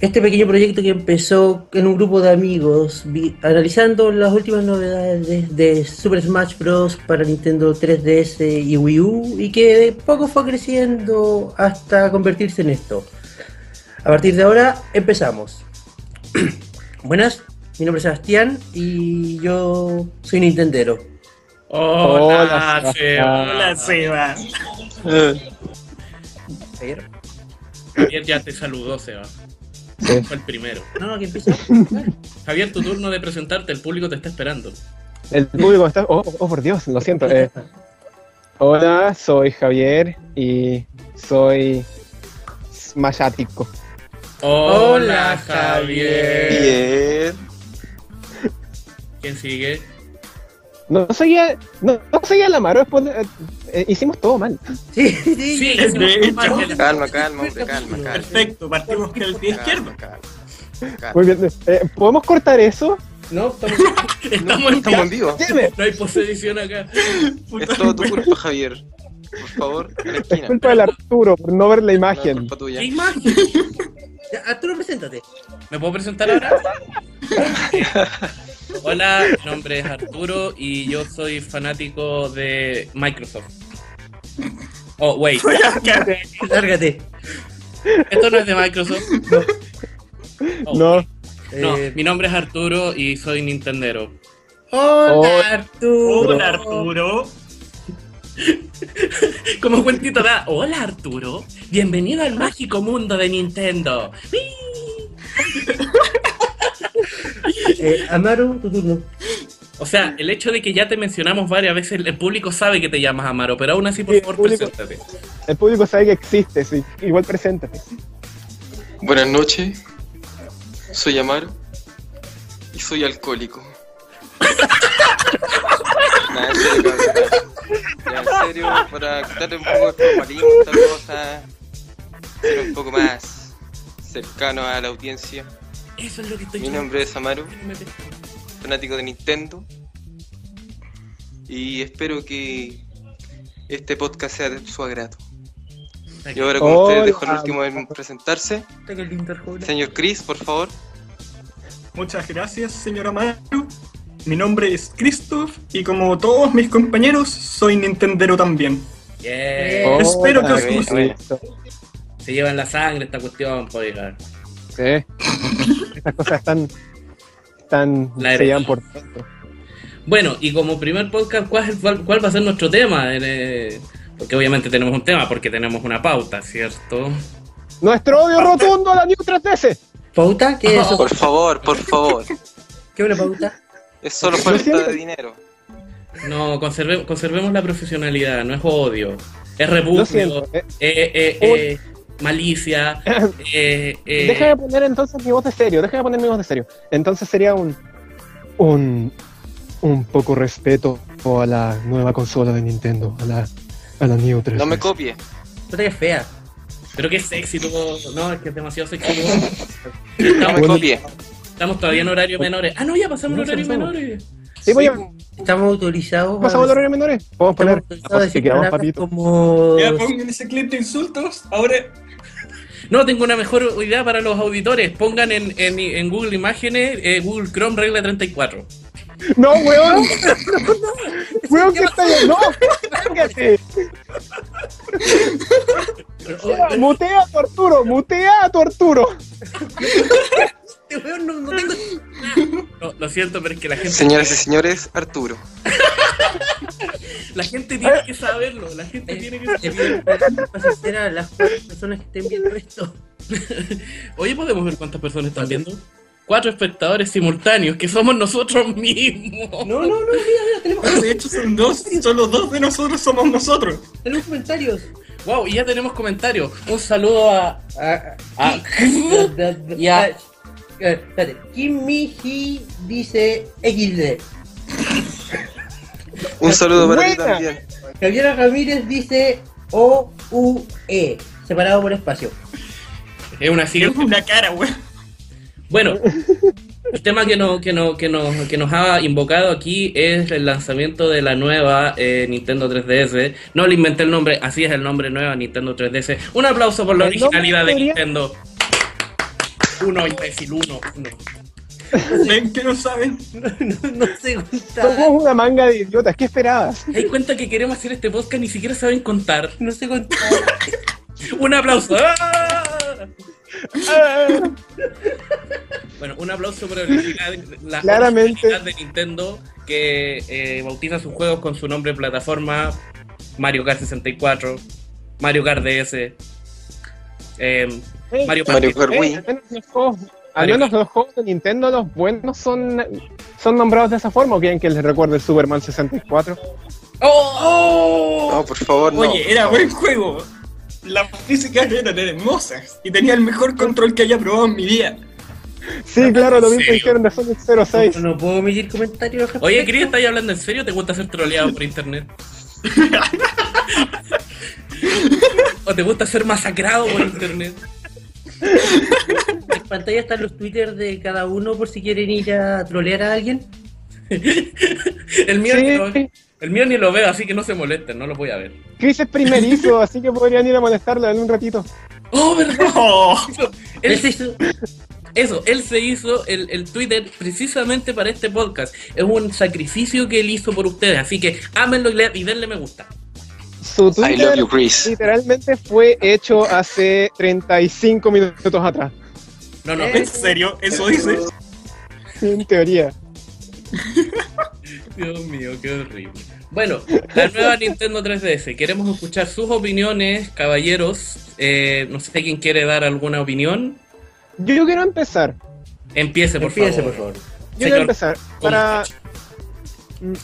Este pequeño proyecto que empezó en un grupo de amigos vi- analizando las últimas novedades de, de Super Smash Bros. para Nintendo 3DS y Wii U y que de poco fue creciendo hasta convertirse en esto. A partir de ahora empezamos. Buenas, mi nombre es Sebastián y yo soy Nintendero. Hola, Hola, Seba. Hola, Seba. Javier. Javier ya te saludó, Seba. Fue el primero. No, aquí empieza. Javier, tu turno de presentarte, el público te está esperando. El público está. Oh, oh, por Dios, lo siento. eh. Hola, soy Javier y soy smashático. Hola, Javier. Bien. ¿Quién sigue? No seguía, no, no seguía el Amaro después de- eh, hicimos todo mal. Sí, sí, Sí, de hecho. Calma, calma, hombre, calma, calma. Perfecto, partimos con el pie izquierdo. Calma, calma. calma. Muy bien, eh, ¿podemos cortar eso? No, estamos... No, Estamos en estamos en vivo. No hay posedición acá. Es todo tu culpa, Javier. Por favor, en la es esquina. culpa del Arturo por no ver la No es imagen. culpa tuya. ¿Qué imagen? Arturo, preséntate. ¿Me puedo presentar ahora? Hola, mi nombre es Arturo y yo soy fanático de Microsoft. Oh, wait, Lárgate. esto no es de Microsoft. Oh, No, No, Eh, mi nombre es Arturo y soy Nintendero. Hola, Hola. Arturo. Hola, Arturo. Como cuentito da, hola Arturo, bienvenido al mágico mundo de Nintendo. Eh, Amaru, tu turno. O sea, el hecho de que ya te mencionamos varias veces, el público sabe que te llamas Amaro, pero aún así, por Sí, el favor, público- preséntate. el público sabe que existe, sí. Igual preséntate. Buenas noches. Soy Amaro. Y soy alcohólico. Nada, en serio, cabrón. Ya, en serio, para quitarle un poco de formalismo esta cosa. Ser un poco más cercano a la audiencia. Eso es lo que estoy Mi nombre es pesco. fanático de Nintendo. Y espero que este podcast sea de su agrado. Y ahora Hola. ustedes dejo el último en presentarse. Señor Chris, por favor. Muchas gracias, señora Maru. Mi nombre es Christoph y como todos mis compañeros, soy Nintendero también. Yeah. Espero que os guste. Se lleva en la sangre esta cuestión, pues, oiga. Sí. Estas cosas están. están La se llevan por dentro. Bueno, y como primer podcast, ¿cuál, cuál- cuál va a ser nuestro tema? Eh, Porque obviamente tenemos un tema, porque tenemos una pauta, ¿cierto? Nuestro odio rotundo a la New 3DS. ¿Pauta? ¿Qué es eso? Por favor, por favor. ¿Qué es una pauta? Es solo Lo falta siento. de dinero. No, conserve- conservemos la profesionalidad, no es odio. Es repudio, eh, eh, eh, eh, malicia, eh, eh, Déjame poner entonces mi voz de serio, déjame poner mi voz de serio. Entonces sería un. un. un poco respeto a la nueva consola de Nintendo, a la, a la New 3DS. No me copie. Puta que fea. Pero qué sexy, tú. No, es que es demasiado sexy. tú. No me Estamos, copie. estamos todavía en horario menores. Ah, no, ya pasamos No, en horario pasamos. menores. Sí, voy a. Estamos autorizados. ¿Pasamos los horarios menores? Podemos poner. A que papito. como... Ya pongan ese clip de insultos. Ahora, No, tengo una mejor idea para los auditores. Pongan en, en, en Google Imágenes, eh, Google Chrome, regla 34. ¡No, weón! ¡Weón, que está! ¡No! ¡Cállate! Mutea a tu Arturo, mutea a tu Arturo. Este weón no, no tengo. No, lo siento, pero es que la gente. Señoras y señores, Arturo. La gente tiene que saberlo. La gente tiene que saberlo. Para a las cuatro personas que estén viendo esto. Oye, ¿podemos ver cuántas personas están viendo? Cuatro espectadores simultáneos, que somos nosotros mismos. No, no, no, mira, mira, tenemos, De hecho, son dos, solo dos de nosotros somos nosotros. tenemos comentarios. Wow, y ya tenemos comentarios. Un saludo a. Ah, a- Ya. Ah, Espérate, Kimiji dice XD. Un saludo para ti también. Javiera Ramírez dice O-U-E, separado por espacio. es una Es sigla. una cara, weón. Bueno, el tema que, no, que, no, que, nos, que nos ha invocado aquí es el lanzamiento de la nueva eh, Nintendo 3DS. No le inventé el nombre, así es el nombre nueva Nintendo 3DS. Un aplauso por la El originalidad de Nintendo. Uno, imbécil, uno, uno. ¿Ven que no saben? No, no sé contar. Somos una manga de idiotas, ¿qué esperabas? ¿Te das cuenta que queremos hacer este podcast? Ni siquiera saben contar. No sé contar. Un aplauso. ¡Ah! Ah, Bueno, un aplauso por la Claramente. de Nintendo que eh, bautiza sus juegos con su nombre de plataforma Mario Kart 64, Mario Kart DS, eh, Mario Mario Wii. al menos los juegos- al menos los juegos de Nintendo, los buenos, son, son nombrados de esa forma. ¿O quieren que les recuerde el Superman 64? ¡Oh! No, por favor, no. Oye, era buen juego. Las físicas eran hermosas y tenía el mejor control que haya probado en mi vida. Sí, claro, lo mismo dijeron de Sonic 06. No, no puedo emitir comentarios. Oye. Chris, ¿estás hablando en serio o te gusta ser troleado por internet? ¿O te gusta ser masacrado por internet? En pantalla están los twitters de cada uno por si quieren ir a trolear a alguien. El mío, Sí. ni lo, el mío ni lo veo, así que no se molesten, no lo voy a ver. Chris es primerizo, así que podrían ir a molestarlo en un ratito. ¡Oh, verdad! Oh, Él Él se hizo- Eso, él se hizo el, el Twitter precisamente para este podcast. Es un sacrificio que él hizo por ustedes, así que ámenlo y, le- y denle me gusta. Su I love Twitter you, Chris. literalmente fue hecho hace 35 minutos atrás, No, no, ¿En serio? ¿Eso dices? en teoría. Dios mío, qué horrible. Bueno, la nueva Nintendo 3DS. Queremos escuchar sus opiniones, caballeros. Eh, no sé quién quiere dar alguna opinión. Yo quiero empezar. Empiece, por Empiece, favor. por favor. Yo Señor quiero empezar. Para, Comanche.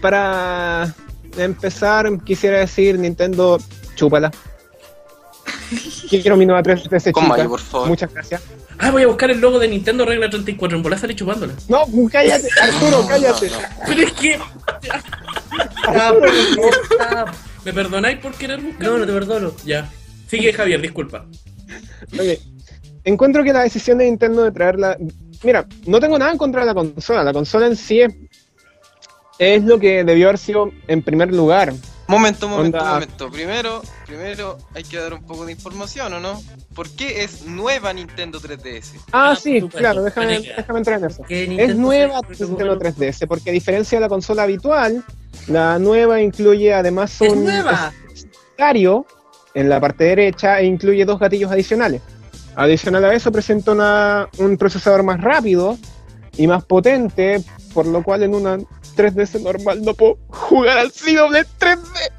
para empezar, quisiera decir Nintendo, chúpala. Quiero mi nueva 3DS Con chica. mayo, por favor. Muchas gracias. Ah, voy a buscar el logo de Nintendo Regla 34. En volar salí chupándola. No, cállate, Arturo, No, cállate. no, no. Pero es que. Ah, ¿Me perdonáis por querer buscar? No, no te perdono. Ya. Sigue Javier, disculpa. Oye, encuentro que la decisión de Nintendo de traerla. Mira, no tengo nada en contra de la consola. La consola en sí es, es lo que debió haber sido en primer lugar. Momento, momento, Onda. momento. Primero, primero hay que dar un poco de información, ¿o no? ¿Por qué es nueva Nintendo 3DS? Ah, Ah, sí, supuesto. claro, déjame, déjame entrar en eso. Es nueva Nintendo 3DS, porque a diferencia de la consola habitual, la nueva incluye además ¡Es un nueva! escenario en la parte derecha e incluye dos gatillos adicionales. Adicional a eso presenta una- un procesador más rápido y más potente, por lo cual en una 3DS normal no puedo jugar al Xenoblade 3D.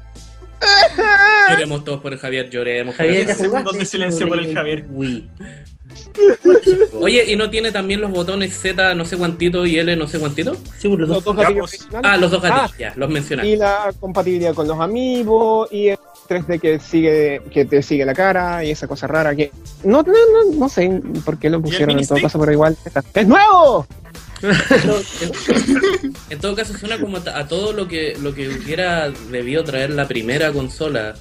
Lloremos todos por el Javier, lloremos. Javier, Segundos de silencio por el Javier. Wii. Oye, ¿y no tiene también los botones Z no sé cuantito y L no sé cuantito? Sí, por los Los dos. dos gatillos. Ah, los dos Ah, gatillos, ya, los mencionaste. y la compatibilidad con los amigos y el 3D que sigue que te sigue la cara y esa cosa rara que no no no, no sé por qué lo pusieron en todo caso pero igual está- es nuevo En todo caso suena como a, todo lo que lo que hubiera debido traer la primera consola.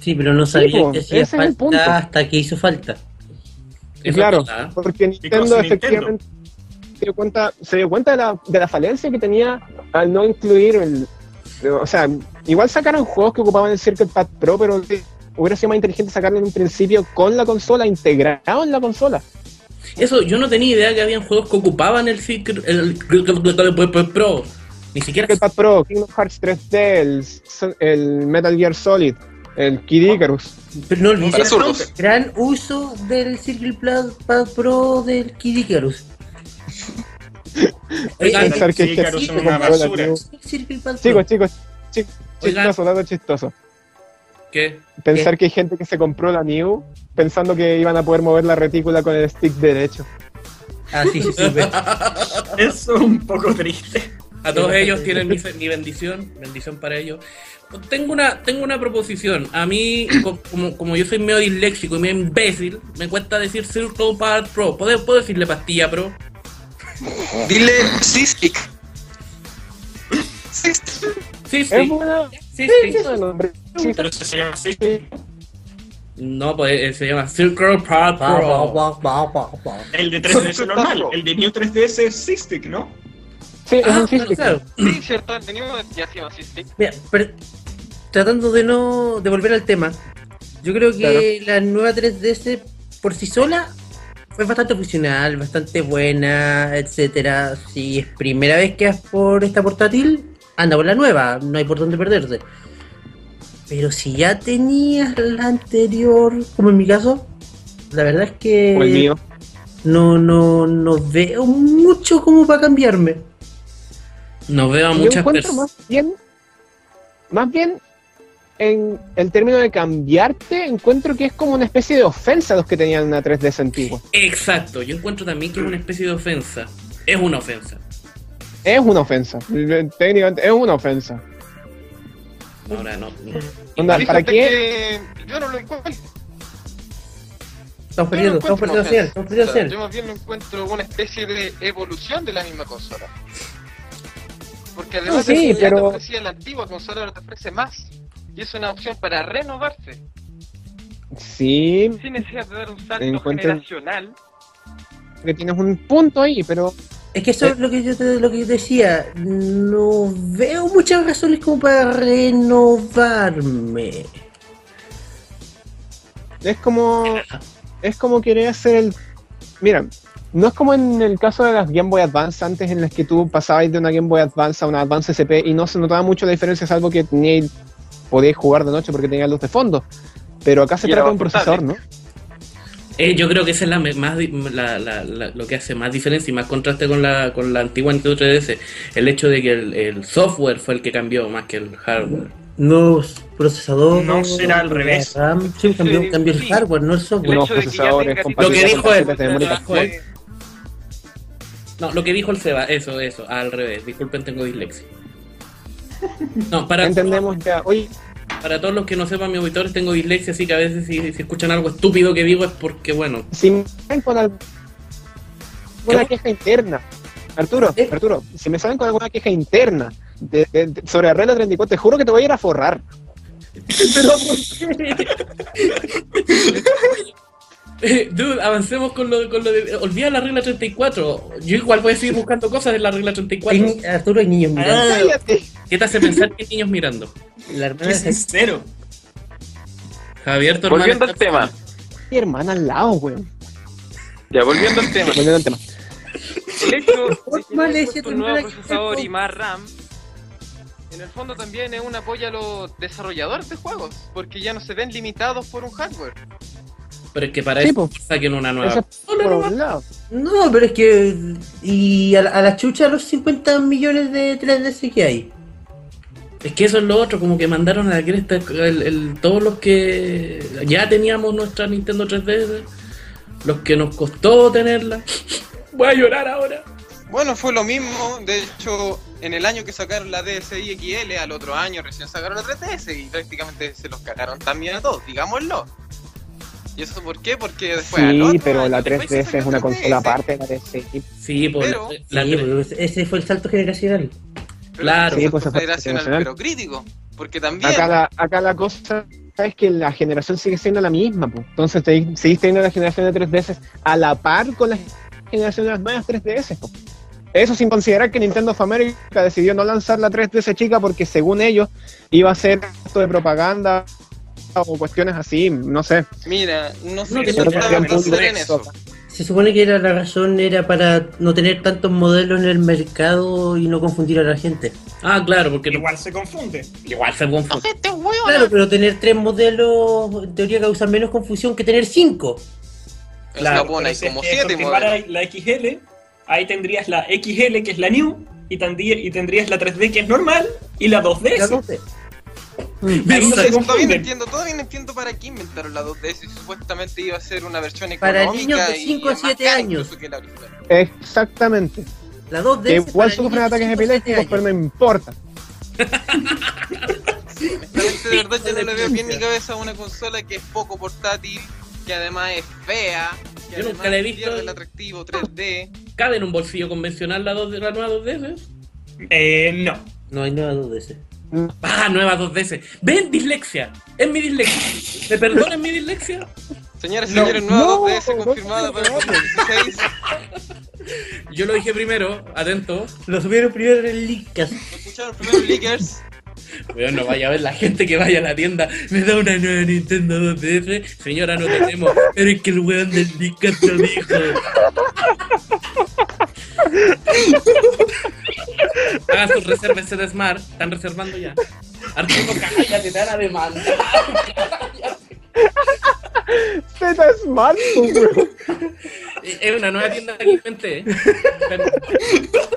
Sí, pero no sabía po, que hacía ese es el punto. falta hasta que hizo falta. Claro porque Nintendo Nintendo. efectivamente se dio cuenta se dio cuenta de la, de la falencia que tenía al no incluir el o sea igual sacaron juegos que ocupaban el Circle Pad Pro pero hubiera sido más inteligente sacarlo en un principio con la consola integrado en la consola Eso, yo no tenía idea que habían juegos que ocupaban el, Secret- el, el Pro. Ni siquiera Pad Pro Kingdom Hearts 3D el, el Metal Gear Solid El Kid Icarus. Pero no olvides el zurdos. gran uso del Circle Pad Pad Pro del Kid Icarus. Oigan, Pensar que sí, es que una basura. El. Chicos, chicos, chicos, chistoso, dato chistoso. ¿Qué? Pensar que hay gente que se compró la New pensando que iban a poder mover la retícula con el stick derecho. Ah, sí, sí, sí. Eso es un poco triste. A todos ellos tienen mi, mi bendición, bendición para ellos. Tengo una, tengo una proposición. A mí, co- como, como yo soy medio disléxico y medio imbécil, me cuesta decir Circle Pad Pro. ¿Puedo, puedo decirle pastilla pro? Dile Cystic. Sí, Es sí. buena. sí, sí. es el nombre. Sí, Pero se llama así. sí. No, pues eh, se llama Circle Pro. El de 3DS normal. El de New 3DS es Cystic, ¿no? Sí, es Ah, un Claro. Sí, cierto, el de New ya se llama Cystic. Mira, pero, tratando de no de volver al tema, yo creo que la nueva 3DS por sí sola es bastante funcional, bastante buena, etcétera. Si es primera vez que vas por esta portátil, anda por la nueva, no hay por dónde perderse. Pero si ya tenías la anterior, como en mi caso, la verdad es que O el mío. no, no, no veo mucho como para cambiarme. No veo a muchas personas. más bien, más bien, en el término de cambiarte, encuentro que es como una especie de ofensa a los que tenían una 3DS antigua. Exacto, yo encuentro también que es una especie de ofensa. Es una ofensa. Es una ofensa. Técnicamente es una ofensa. Ahora no. no. Onda, ¿para qué? que Yo no lo encuentro. Estamos no perdiendo, estamos perdiendo señal, estamos perdiendo O sea, señal. Yo más bien lo encuentro una especie de evolución de la misma consola. Porque además sí, de que ya pero- te ofrecía la antigua consola, ahora te ofrece más. Y es una opción para renovarse, Sí, sin necesidad de dar un salto Encuentro- generacional. que tienes un punto ahí, pero Es que eso es lo que yo te, lo que yo decía. No veo muchas razones como para renovarme. es como es como querer hacer el mira no es como en el caso de las Game Boy Advance antes en las que tú pasabas de una Game Boy Advance a una Advance SP y no se notaba mucho la diferencia salvo que teníais podíais jugar de noche porque tenía luz de fondo pero acá se Y trata de un procesador ¿no? Eh, yo creo que esa es la más di- la- la- la- lo que hace más diferencia y más contraste con la, con la antigua Nintendo 3DS. El hecho de que el, el software fue el que cambió más que el hardware. No procesador. No será al revés. RAM, sí, cambió, Sí, cambió el sí. hardware, no el software. Nuevos ya procesadores Lo que dijo él, de. No, lo que dijo el Seba, eso, eso, al revés. Disculpen, tengo dislexia. No, para, entendemos ya oye para todos los que no sepan, mis auditores, tengo dislexia, así que a veces si, si escuchan algo estúpido que digo es porque, bueno, si me salen con alguna ¿Qué? queja interna Arturo, ¿Eh? Arturo, si me salen con alguna queja interna de- de- de- sobre Arregla 34, te juro que te voy a ir a forrar. Pero Eh, Dude, avancemos con lo, con lo de. Olvida la regla 34. Yo igual voy a seguir buscando cosas de la regla 34. hay ni- Arturo, hay niños mirando. Ah. ¿Qué te hace pensar que hay niños mirando? La hermana se- sincero. Javier, tu hermana Volviendo al tema. Mi hermana al lado, weón. Ya, volviendo al tema. Volviendo al tema. El hecho de que tendrá nuevo procesador y más RAM, en el fondo también es un apoyo a los desarrolladores de juegos, porque ya no se ven limitados por un hardware. Pero es que para Sí, eso saquen una nueva. Eso es por un lado. No, pero es que. Y a la, a la chucha los 50 millones de 3DS que hay. Es que eso es lo otro, como que mandaron a la cresta el- el- todos los que ya teníamos nuestra Nintendo 3DS, los que nos costó tenerla. Voy a llorar ahora. Bueno, fue lo mismo, de hecho, en el año que sacaron la DSi XL, al otro año recién sacaron la 3DS y prácticamente se los cagaron también a todos, digámoslo. ¿Y eso por qué? Porque después Sí, otro pero la después se 3DS sacó es una la consola 3DS, aparte DSi. Sí, pues Pero- la, Sí, la- pues, ese fue el salto generacional. pero Claro. Sí, pues, generacional, generacional. pero crítico. Porque también Acá la, acá la cosa es que la generación sigue siendo la misma, pues. Entonces te, seguís teniendo la generación de 3DS a la par con la generación de las nuevas 3DS, pues. Eso sin considerar que Nintendo of America decidió no lanzar la 3DS chica porque según ellos iba a ser esto de propaganda o cuestiones así, no sé. Mira, no sé No, qué en eso. Se supone que era la razón era para no tener tantos modelos en el mercado y no confundir a la gente. Ah, claro, porque no- Igual se confunde. igual se confunde. Este huevo. Claro, pero tener tres modelos en teoría causa menos confusión que tener cinco. Claro, Japón hay si es como que siete modelos. la XL, ahí tendrías la XL, que es la New, y, tendría- y tendrías la 3D, que es normal, y la 2D. La 12. Entonces, todavía no entiendo, todavía no entiendo para qué inventaron la 2DS si supuestamente iba a ser una versión Para económica niños de y cinco a más siete cara años. incluso que la original. Exactamente. La 2D. Que igual sufren ataques epilépticos, pero no importa. De verdad, yo no le veo bien ni cabeza a una consola que es poco portátil, que además es fea, que Yo además nunca la he visto. pierde el atractivo 3D. ¿Cabe en un bolsillo convencional la, dos de, la nueva 2DS? Eh, no. No hay nueva 2DS. Ah, nueva 2DS. Ven, dislexia. Es mi dislexia. ¿Me perdonan mi dislexia? Señoras y No. señores, nueva No, 2DS no, confirmada no, para el no. 2016. Yo lo dije primero, atento. Lo subieron primero en el Leadcast. ¿Lo escucharon primero leakers? Weón, no vaya a ver la gente que vaya a la tienda. Me da una nueva Nintendo 2DS. Señora, no tenemos. Pero es que el weón del Discast lo dijo. Hagan sus reservas de Smart. Están reservando ya. Arturo, cállate, te van a demandar. Z Smart, weón. Es una nueva tienda que inventé.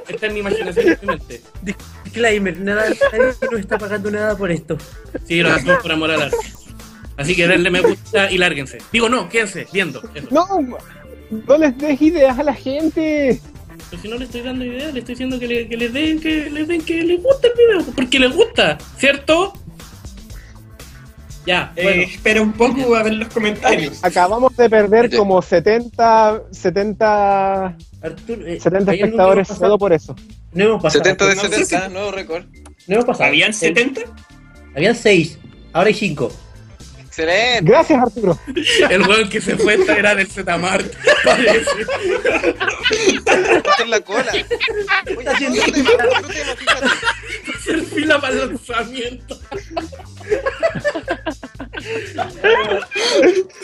Está en mi imaginación mi mente. Disclaimer, nada, nadie nos está pagando nada por esto. Sí, lo hacemos por amor al arte. Así que denle me gusta y lárguense. Digo, no, quédense viendo. Eso. No, no les des ideas a la gente. Pero si no le estoy dando ideas, le estoy diciendo que, le- que les den que les den que les guste el video, porque les gusta, ¿cierto? Ya, Eh, bueno. espera un poco a ver los comentarios. Acabamos de perder como 70, 70, Arturo, eh, 70 ¿hay algo que espectadores hemos solo por eso. No hemos pasado. 70 de no sé 70, si- nuevo récord. No hemos pasado. ¿Habían Eh, 70? Habían 6. Ahora hay 5. Excelente. Gracias, Arturo. El weón que se fue esta era del Zmart. Parece. La cola. Oye, tema, fíjate. Hacer fila para el lanzamiento.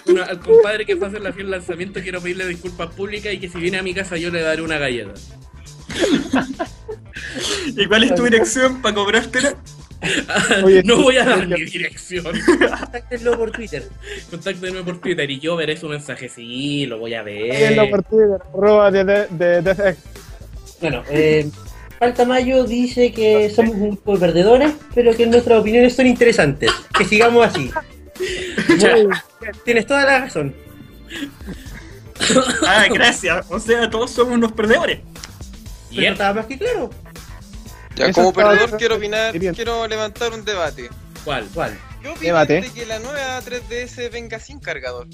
Bueno, al compadre que fue a hacer la fiel lanzamiento quiero pedirle disculpas públicas y que si viene a mi casa yo le daré una galleta. ¿Y cuál es tu dirección para cobrártela? Oye, no voy a dar mi dirección. Contáctenlo por Twitter. Contáctenme por Twitter y yo veré su mensaje. Sí, lo voy a ver. por Twitter, arroba de, de, de, de- Bueno, eh, Falta Mayo dice que somos un grupo de perdedores, pero que nuestras opiniones son interesantes. Que sigamos así. Tienes toda la razón. Ah, gracias. O sea, todos somos unos perdedores. Yep. estaba más que claro. Ya, Eso como perdedor bien. quiero opinar, Bien. quiero levantar un debate. ¿Cuál? ¿Cuál? ¿Qué opinas Debate. de que la nueva 3DS venga sin cargador?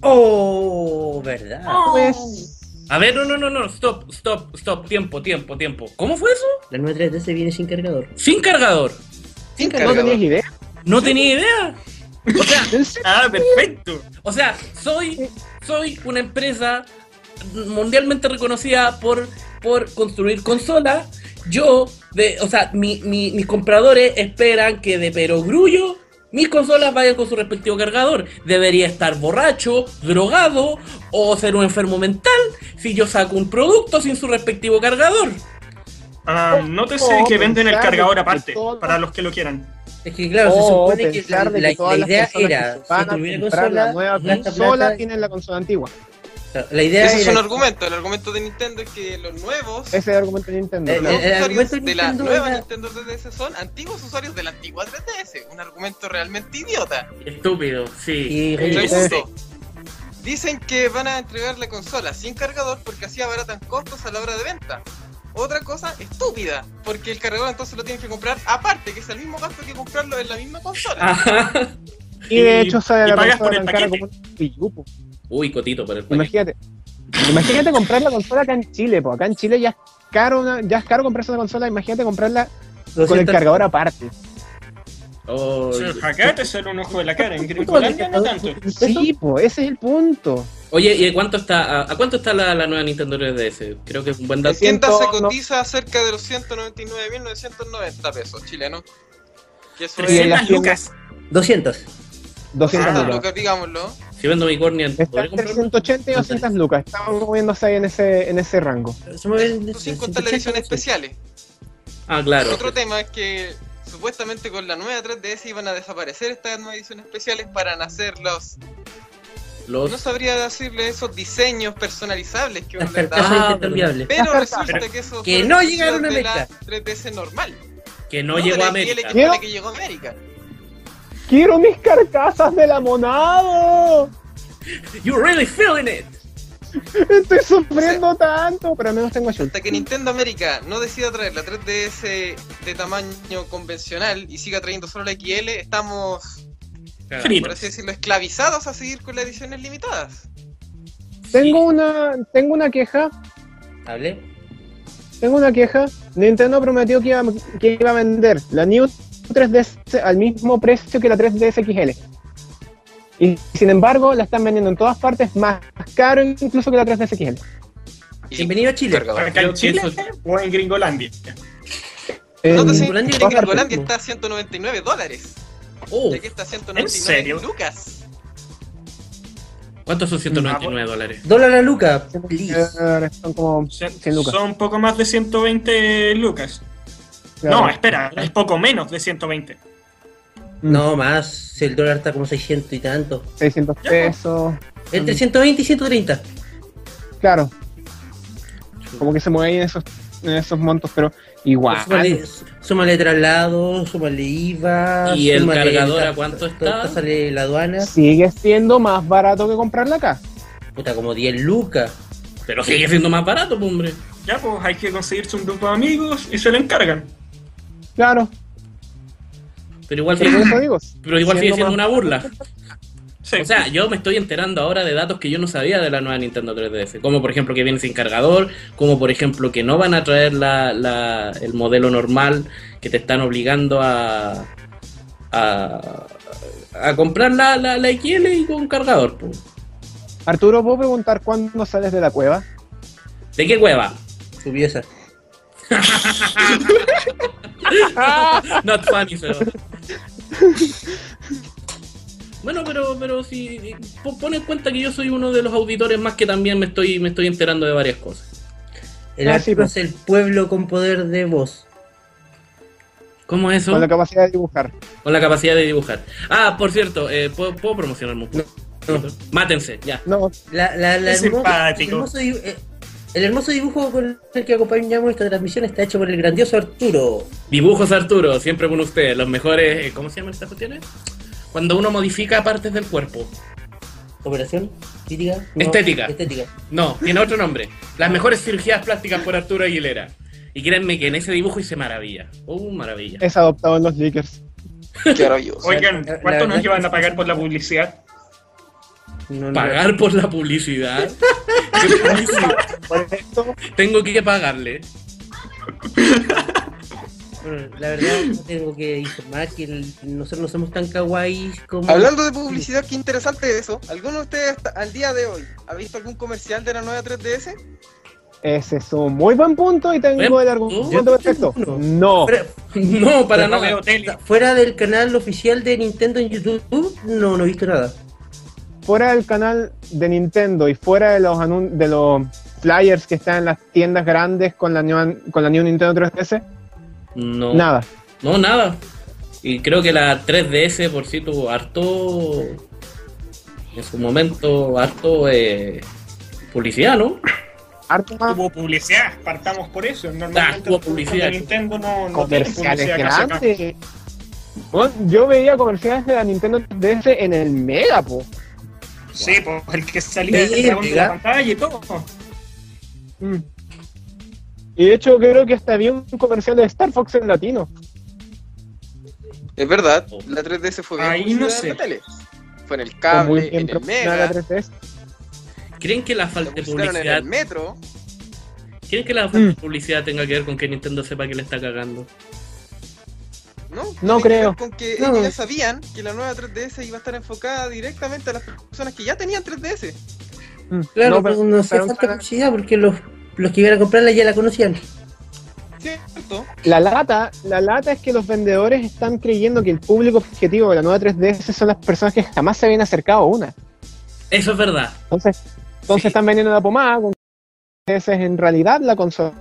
Oh, verdad. Pues, A ver, no, no, no, no, stop, stop, stop, tiempo, tiempo, tiempo. ¿Cómo fue eso? La nueva 3DS viene sin cargador. Sin cargador. Sin ¿no cargador. tenías idea? No tenía idea. O sea. Ah, perfecto. o sea, soy, soy una empresa mundialmente reconocida por, por construir consolas. Yo, de, o sea, mi- mi- mis compradores esperan que de perogrullo mis consolas vayan con su respectivo cargador. Debería estar borracho, drogado o ser un enfermo mental si yo saco un producto sin su respectivo cargador. Ah, nótese Oh, que venden el cargador aparte, para los que lo quieran. Es que claro, se O supone que la, que idea era que van a construir una comprar consola, la nueva consola tienen la consola antigua. La idea Ese es un argumento. El argumento de Nintendo es que los nuevos, Ese es el argumento de Nintendo. Eh, los el usuarios argumento de de la Nintendo nueva era- Nintendo 3DS son antiguos usuarios de la antigua 3DS. Un argumento realmente idiota. Estúpido, sí. y- Segundo, dicen que van a entregar la consola sin cargador porque así abaratan costos a la hora de venta. Otra cosa estúpida, porque el cargador entonces lo tienes que comprar aparte, que es el mismo gasto que comprarlo en la misma consola. Ajá. Y de hecho sale y la pagas consola por el tan cara paquete. como un pillupo. Uy, cotito por el paquete. Imagínate. Imagínate comprar la consola acá en Chile, po. Acá en Chile ya es caro, una- ya es caro comprarse una consola, imagínate comprarla con el 200 cargador aparte. Oh, O sea, acá te sale un ojo de la cara, en ¿Cuánto vale el Gringolandia no tanto. Sí, pues ese es el punto. Oye, ¿y a cuánto está, a, a cuánto está la, la nueva Nintendo 3DS? Creo que es un buen dato. Se no. cotiza cerca de los 199.990 pesos chilenos. Que eso Y en 300 las es lucas. 200. 200 Ah, lucas, digámoslo. Si vendo mi ¿podré entre comprarlo? 180 y 200 lucas. Estamos moviéndose ahí en ese, en ese rango. Sin contar las ediciones especiales. Ah, claro. Otro tema es que supuestamente con la nueva 3DS iban a desaparecer estas nuevas ediciones especiales para nacer los. No Los... sabría decirle esos diseños personalizables que Las uno les da. carcasas Ah, intercambiables. Pero resulta que eso Que no llegaron a América. 3DS normal. Que no de llegó a América. que llegó a América. ¡Quiero mis carcasas de la monado! You really feeling it. Estoy sufriendo tanto, pero al menos tengo a Shulk. Hasta que Nintendo América no decida traer la 3DS de tamaño convencional y siga trayendo solo la XL, estamos, por así decirlo, esclavizados a seguir con las ediciones limitadas. Tengo una, tengo una queja. ¿Hable? Tengo una queja. Nintendo prometió que iba, que iba a vender la New 3DS al mismo precio que la 3DS XL. Y sin embargo, la están vendiendo en todas partes más caro incluso que la 3DS XL. Bienvenido a Chile. ¿Acá en Chile o en Gringolandia? En No Gringolandia en está a 199 dólares. Oh, Y aquí está a 199 ¿En serio? lucas. ¿Cuántos son 199 dólares? Dólar a Luca, please. Eh, Son como Son, 100 lucas. son poco más de 120 lucas. Claro. No, espera, es poco menos de 120. No más, si el dólar está como 600 y tanto. 600 pesos. Entre 120 y 130. Claro. Como que se mueve ahí en esos, en esos montos, pero igual. Súmale, súmale traslado, súmale IVA. ¿Y el cargador a cuánto está? Sale la aduana. Sigue siendo más barato que comprarla acá. Puta, como 10 lucas. Pero sigue siendo más barato, pues, hombre. Ya, pues hay que conseguirse un grupo de amigos y se lo encargan. Claro. Pero igual Pero sigue, pero igual sigue siendo más- una burla. Sí. O sea, yo me estoy enterando ahora de datos que yo no sabía de la nueva Nintendo 3DS. Como por ejemplo que viene sin cargador, como por ejemplo que no van a traer la, la- el modelo normal, que te están obligando a, a, a comprar la, la, la XL y con cargador. po. Arturo, ¿puedo preguntar cuándo sales de la cueva? ¿De qué hueva? Su pieza. Not funny, Seba. Bueno, pero, pero si po- pon en cuenta que yo soy uno de los auditores más que también me estoy, me estoy enterando de varias cosas. El Ah, sí, pues. es el pueblo con poder de voz. ¿Cómo es eso? Con la capacidad de dibujar. Con la capacidad de dibujar. Ah, por cierto, eh, ¿puedo, puedo promocionarme un poco? No. Mátense, ya. No, La, la, la Es hermoso- simpático. El hermoso, dibu- eh, el hermoso dibujo con el que acompañamos esta transmisión está hecho por el grandioso Arturo. Dibujos Arturo, siempre con ustedes. Los mejores. eh, ¿Cómo se llaman estas cuestiones? Cuando uno modifica partes del cuerpo. ¿Operación? ¿Crítica? Estética. Estética. No, tiene otro nombre. Las mejores cirugías plásticas por Arturo Aguilera. Y créanme que en ese dibujo hice maravilla. Uh, maravilla. es adoptado en los leakers. Qué maravilloso. Oigan, La- la ¿cuánto nos llevan a pagar por la publicidad? No, no, Pagar por la publicidad. ¿Qué publicidad? Por esto, Tengo que pagarle. Bueno, la verdad tengo que informar que el- nosotros no somos tan kawaii como... Hablando de publicidad, qué interesante eso. ¿Alguno de ustedes hasta- al día de hoy ha visto algún comercial de la nueva 3DS? ese es un muy buen punto y tengo el argumento perfecto. No. Fuera, No, para No nada. fuera del canal oficial de Nintendo en YouTube, no, no he visto nada. Fuera del canal de Nintendo y fuera de los anun- de los flyers que están en las tiendas grandes con la nueva, con la New Nintendo 3DS, No. nada. No, nada. Y creo que la 3DS por sí tuvo harto. En su momento, harto eh, publicidad, ¿no? Harto más Tuvo publicidad, partamos por eso. Ah, Normalmente tuvo los productos publicidad. de Nintendo no, no comerciales grandes. Bueno, yo veía comerciales de la Nintendo 3DS en el Mega, po. Sí, pues el que salía Sí, de la pantalla y todo. Mm. Y de hecho creo que hasta había un comercial de Star Fox en latino. Es verdad, la 3DS fue bien Ahí no publicidad en sé. la tele. Fue en el cable, en el la Mega, 3DS. ¿Creen que la falta de publicitaron en publicidad el metro. ¿Creen que la falta de publicidad tenga que ver con que Nintendo sepa que le está cagando? ¿No? No creo. Con que No. ellos ya sabían que la nueva 3DS iba a estar enfocada directamente a las personas que ya tenían 3DS. Mm. Claro, No, pero no pero- falta publicidad porque los, los que iban a comprarla ya la conocían. ¿Cierto? La lata, la lata es que los vendedores están creyendo que el público objetivo de la nueva 3DS son las personas que jamás se habían acercado a una. Eso es verdad. Entonces, entonces Sí. están vendiendo la pomada con que esa es en realidad la consola.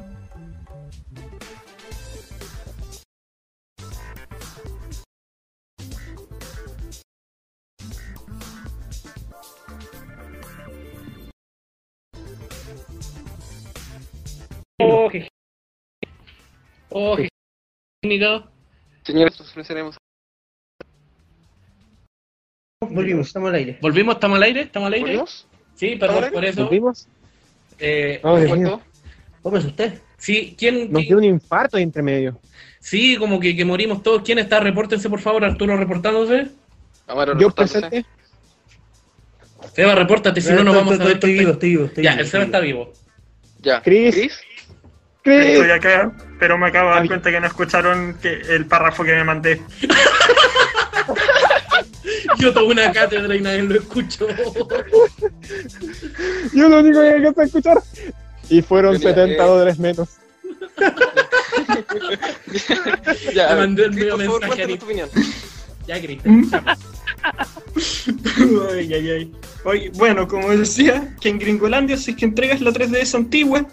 Oh, qué técnico. Señores, solucionemos. Volvimos, estamos al aire. ¿Volvimos? ¿Estamos al aire? ¿Estamos al aire? ¿Volvimos? Sí, perdón ¿Estamos por eso. ¿Nos vimos? Eh, Oh. ¿Cuánto? ¿Cómo es usted? sí, ¿quién? Nos dio un infarto de entre medio. Sí, como que, que morimos todos. ¿Quién está? Repórtense, por favor, Arturo reportándose. Amaro Yo reportándose. presente. Seba, repórtate, si no, no vamos a ver. Estoy vivo, estoy vivo. Estoy Ya, el Seba está vivo. Ya. Chris. Chris, Estoy Chris. acá, pero me acabo de dar cuenta que no escucharon que el párrafo que me mandé. Yo tuve una cátedra y nadie lo escuchó. Yo lo único que alcancé a escuchar. Y fueron Mira, 70 eh. dólares menos. ya, Te mandé el medio mensaje a tu opinión. Ya, Cristian. ay, ay, ay. Oye, bueno, como decía, que en Gringolandia, si es que entregas la 3DS antigua,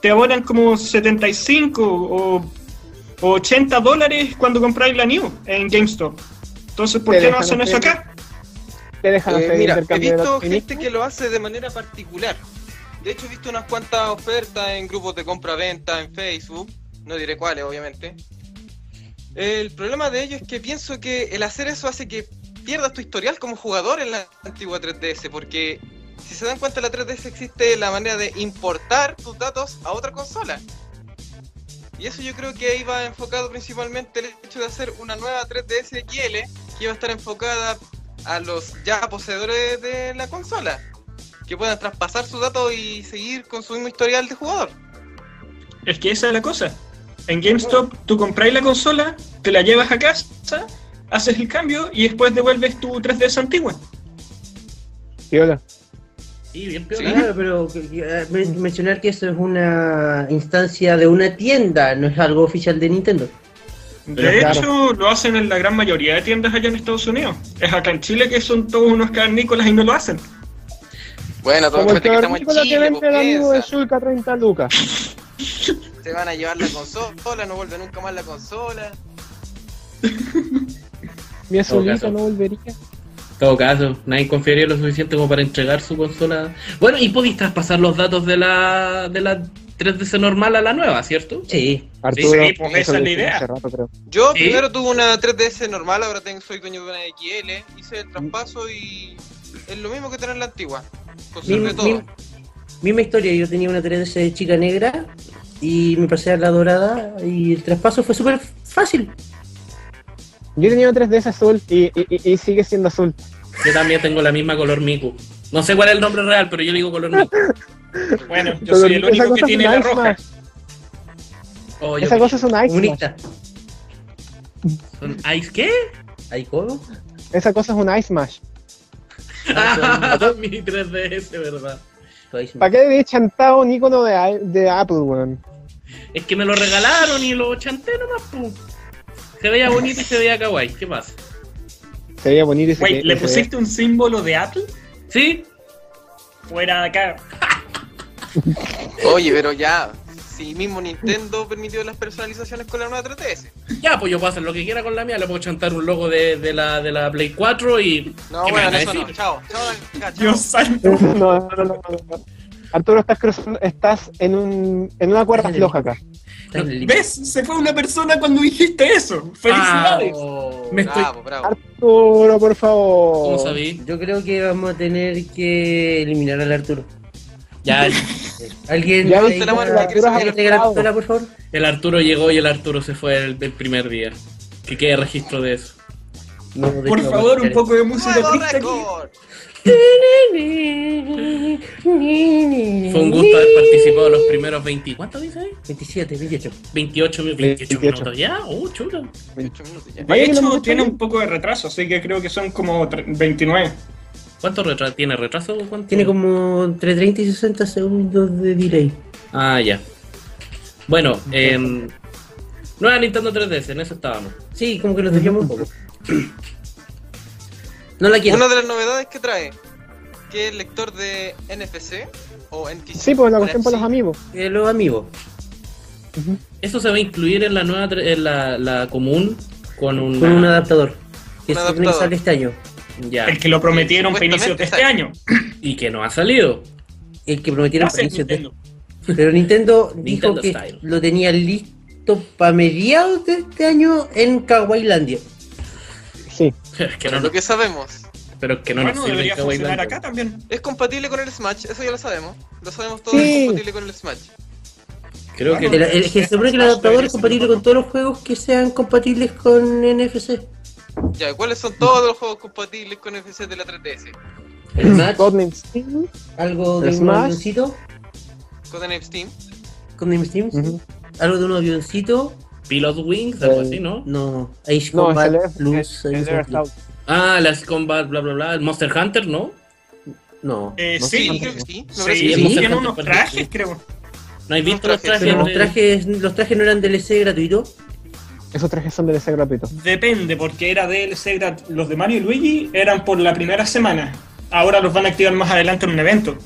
te abonan como 75 o, o 80 dólares cuando compráis la New en GameStop. Entonces, ¿por qué no hacen eso acá? Te dejan Eh, hacer mira, he visto gente que lo hace de manera particular. De hecho, he visto unas cuantas ofertas en grupos de compra-venta en Facebook. No diré cuáles, obviamente. El problema de ello es que pienso que el hacer eso hace que pierdas tu historial como jugador en la antigua 3DS. Porque si se dan cuenta, en la 3DS existe la manera de importar tus datos a otra consola. Y eso yo creo que ahí va enfocado principalmente el hecho de hacer una nueva 3DS XL que iba a estar enfocada a los ya poseedores de la consola. Que puedan traspasar sus datos y seguir con su mismo historial de jugador. Es que esa es la cosa. En GameStop tú compráis la consola, te la llevas a casa, haces el cambio y después devuelves tu 3DS antigua. Piola. Sí, bien Sí. peor. Claro, pero eh, men- mencionar que eso es una instancia de una tienda, no es algo oficial de Nintendo. De Pero claro. hecho, lo hacen en la gran mayoría de tiendas allá en Estados Unidos. Es acá en Chile que son todos unos carnícolas y no lo hacen. Bueno, todo el que estamos en cavernícola que vende el amigo de. Zulka 30 lucas. Se van a llevar la consola, no vuelve nunca más la consola. Mi azulito no volvería. En todo caso, nadie confiaría lo suficiente como para entregar su consola. Bueno, y podéis traspasar los datos de la, de la 3DS normal a la nueva, ¿cierto? Sí. Arturo, sí, pues esa es la idea. hace rato, creo. Yo ¿Sí? primero tuve una 3DS normal, ahora tengo, soy dueño de una XL, hice el traspaso y es lo mismo que tener la antigua. Conservé todo. misma- misma historia, yo tenía una 3DS de chica negra y me pasé a la dorada y el traspaso fue súper fácil. Yo tenía un 3DS azul y, y- y- sigue siendo azul. Yo también tengo la misma color Miku. No sé cuál es el nombre real, pero yo le digo color Miku. Bueno, yo Pero soy el único que tiene la Ice roja. Smash. Oh, Esa cosa es un Ice Smash. Comunista. ¿Son ¿Ice qué? ¿Hay cómo? Esa cosa es un Ice Smash. Ah, mi 3DS, ¿verdad? ¿Para qué le he chantado un icono de, de Apple, weón? Es que me lo regalaron y lo chanté nomás, pu. Se veía bonito y se veía kawaii. ¿Qué pasa? Se veía bonito y se Wait, ¿le pusiste un símbolo de Apple? ¿Sí? Fuera de acá. Oye, pero ya, si mismo Nintendo permitió las personalizaciones con la nueva 3DS. Ya, pues yo puedo hacer lo que quiera con la mía. Le puedo chantar un logo de, de la, de la Play 4 y. No, ¿qué me bueno, van a eso no. decir? Chao, chao, acá, chao. Dios santo. No, no, no, no, no, no. Arturo, estás, cruzando- estás en, un, en una cuerda floja acá. ¿Ves? Se fue una persona cuando dijiste eso. ¡Felicidades! Ah, me estoy. Bravo, bravo. Arturo, por favor. ¿Cómo sabí? Yo creo que vamos a tener que eliminar al Arturo. Ya, ¿Alguien Ya viste la mano ayuda- que Arturo ¿alguien traiga la arrastrado. pistola, por favor? el Arturo llegó y el Arturo se fue el, el primer día. Que quede registro de eso. No, de Por favor, un poco de música triste aquí. Fue un gusto haber participado los primeros 20. ¿Cuánto dice ahí? 27, 28. 28, mi- 28 28. minutos. Ya, uh, chulo. 28 minutos ya. Vaya De hecho, tiene un poco de retraso, así que creo que son como tre- 29. ¿Cuánto retra tiene retraso? ¿Cuánto? Tiene como entre 30 y 60 segundos de delay. Ah, ya. Bueno, eh, nueva Nintendo 3DS, en eso estábamos. Sí, como que nos desviamos un poco. No la quiero. Una de las novedades que trae que es el lector de NFC o NTC. Sí, pues la cuestión NFC. para los amigos. Eh, los amigos. Eso se va a incluir en la nueva, en la, la común con un... Con un adaptador. Que Un se supone que adaptador. sale este año. Ya. El que lo prometieron para inicios de este año. Y que no ha salido. El que prometieron para inicios de- Nintendo. Pero Nintendo dijo Nintendo que style. lo tenía listo para mediados de este año en Kawailandia. Sí. Es que no, lo que sabemos. pero que no nos bueno, debería funcionar acá también. Es compatible con el Smash, eso ya lo sabemos. Lo sabemos todos, Sí. es compatible con el Smash. Creo que... El, el- que se supone que el adaptador es compatible con todos los juegos que sean compatibles con NFC. Ya, ¿cuáles son todos los juegos compatibles con FC de la 3DS? El Smash, Codename Steam. algo de un avioncito, Codename Steam. con Name Steam, algo de un avioncito, Pilot Wings, algo Eh, así, ¿no? no, Age No, es Combat el, Plus, el, el. Ah, las Combat, bla, bla, bla. El Monster Hunter, ¿no? No, Eh, No sí, Sí, creo que sí. Me sí, sí, Hunter unos trajes, sí. creo. ¿No has visto los trajes, los de- trajes, los trajes no eran DLC gratuito. Esos trajes son DLC gratuitos. Depende, porque era DLC grat- Los de Mario y Luigi eran por la primera semana. Ahora los van a activar más adelante en un evento.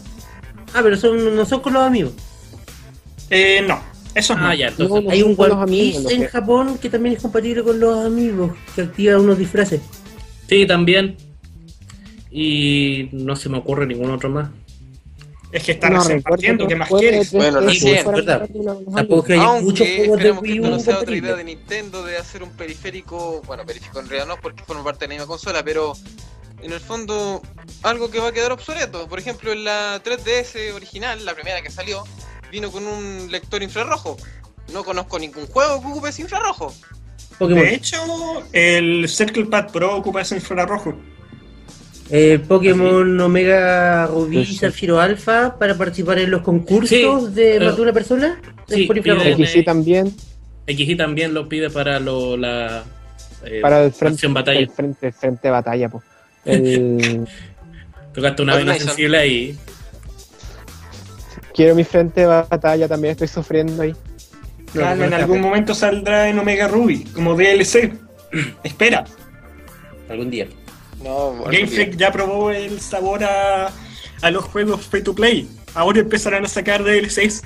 Ah, pero son, no son con los amigos. Eh, no, esos no. Ah, ya, entonces... No, no. Hay un One Piece en que- Japón que también es compatible con los amigos, que activa unos disfraces. Sí, también. Y no se me ocurre ningún otro más. Es que está No, recién recuerdo partiendo, que ¿qué más quieres? 3DS Bueno, recién, fueron verdad. Tampoco que hay Aunque muchos juegos de esperemos que Wii esto U no sea otra idea de Nintendo de hacer un periférico, bueno, periférico en realidad no porque forma parte de la misma consola, pero en el fondo algo que va a quedar obsoleto. Por ejemplo, en la 3DS original, la primera que salió, vino con un lector infrarrojo. No conozco ningún juego que ocupe ese infrarrojo. Pokémon. De hecho, el Circle Pad Pro ocupa ese infrarrojo. Eh, Pokémon Omega Rubí Sí. Zafiro Alpha para participar en los concursos Sí, de pero- más de una persona. sí, Es por infrarrojo. pide- XY también XY también lo pide para lo, la... eh, para el frente, batalla. el frente, frente batalla, po. El, Tocaste una vena sensible ahí. Quiero mi frente de batalla también, estoy sufriendo ahí. No, Calma, no en algún momento saldrá en Omega Ruby, como DLC. Espera, Algún día. No, bueno, Game Freak ya probó el sabor a, a los juegos free to play. Ahora empezarán a sacar DLCs.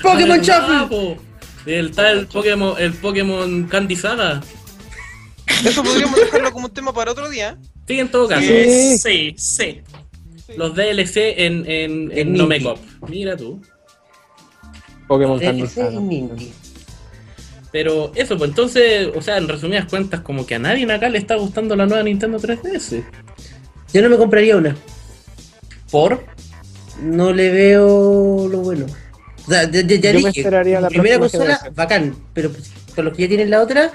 Pokémon Shuffle. El tal Pokémon, el Pokémon Candy Saga. Eso podríamos dejarlo como un tema para otro día. Sí, en todo caso. Sí, sí. Los DLC en, en, en En Nomecop. Mira tú. Pokémon DLC. Pero eso, pues entonces, o sea, en resumidas cuentas, como que a nadie acá le está gustando la nueva Nintendo 3DS. Yo no me compraría una. ¿Por? No le veo lo bueno. O sea, ya, ya- me esperaría la primera consola, generación. bacán. Pero pues, con los que ya tienen la otra,